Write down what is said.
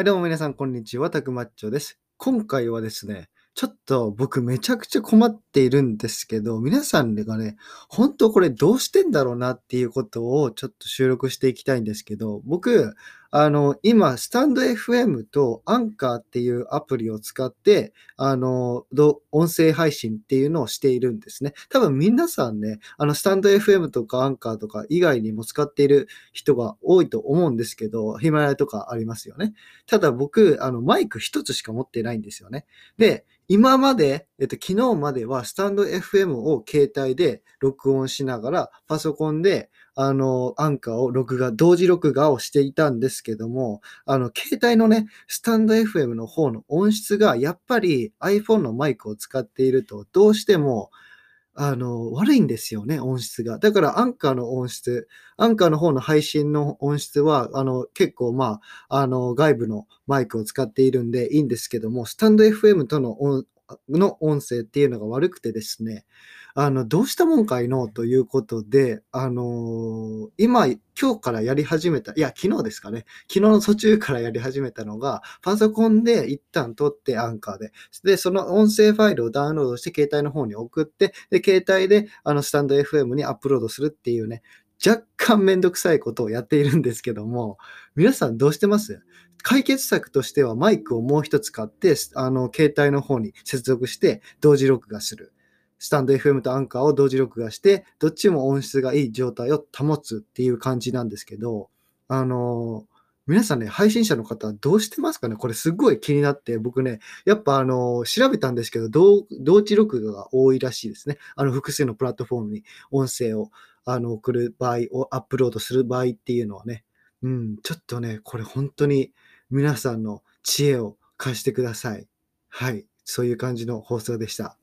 はい、どうも皆さん、こんにちは。たくまっちょです。今回はですね、ちょっと僕めちゃくちゃ困っているんですけど、皆さんがね、本当これどうしてんだろうなっていうことをちょっと収録していきたいんですけど、僕、あの、今、スタンド FM とアンカーっていうアプリを使って、あの、音声配信っていうのをしているんですね。多分皆さんね、あの、スタンド FM とかアンカーとか以外にも使っている人が多いと思うんですけど、ヒマラヤとかありますよね。ただ僕、あの、マイク一つしか持ってないんですよね。で、今まで、えっと、昨日まではスタンド FM を携帯で録音しながら、パソコンで、あの、アンカーを録画、同時録画をしていたんですけども、あの、携帯のね、スタンド FM の方の音質が、やっぱり iPhone のマイクを使っていると、どうしても、あの、悪いんですよね、音質が。だから、アンカーの音質、アンカーの方の配信の音質は、あの、結構、まあ、あの、外部のマイクを使っているんでいいんですけども、スタンド FM とのの音声っていうのが悪くてですね、あの、どうしたもんかいのということで、あの今、今日からやり始めた、いや、昨日ですかね。昨日の途中からやり始めたのが、パソコンで一旦撮ってアンカーで、で、その音声ファイルをダウンロードして携帯の方に送って、で、携帯であのスタンド FM にアップロードするっていうね、若干めんどくさいことをやっているんですけども、皆さんどうしてます？解決策としてはマイクをもう一つ買って、あの、携帯の方に接続して同時録画する。スタンド FM とアンカーを同時録画して、どっちも音質がいい状態を保つっていう感じなんですけど、あの皆さんね、配信者の方どうしてますかね？これすごい気になって、僕ね、やっぱあの、調べたんですけど、同同時録画が多いらしいですね。あの、複数のプラットフォームに音声をあの送る場合をアップロードする場合っていうのはね、うん、ちょっとね、これ本当に皆さんの知恵を貸してください。はい、そういう感じの放送でした。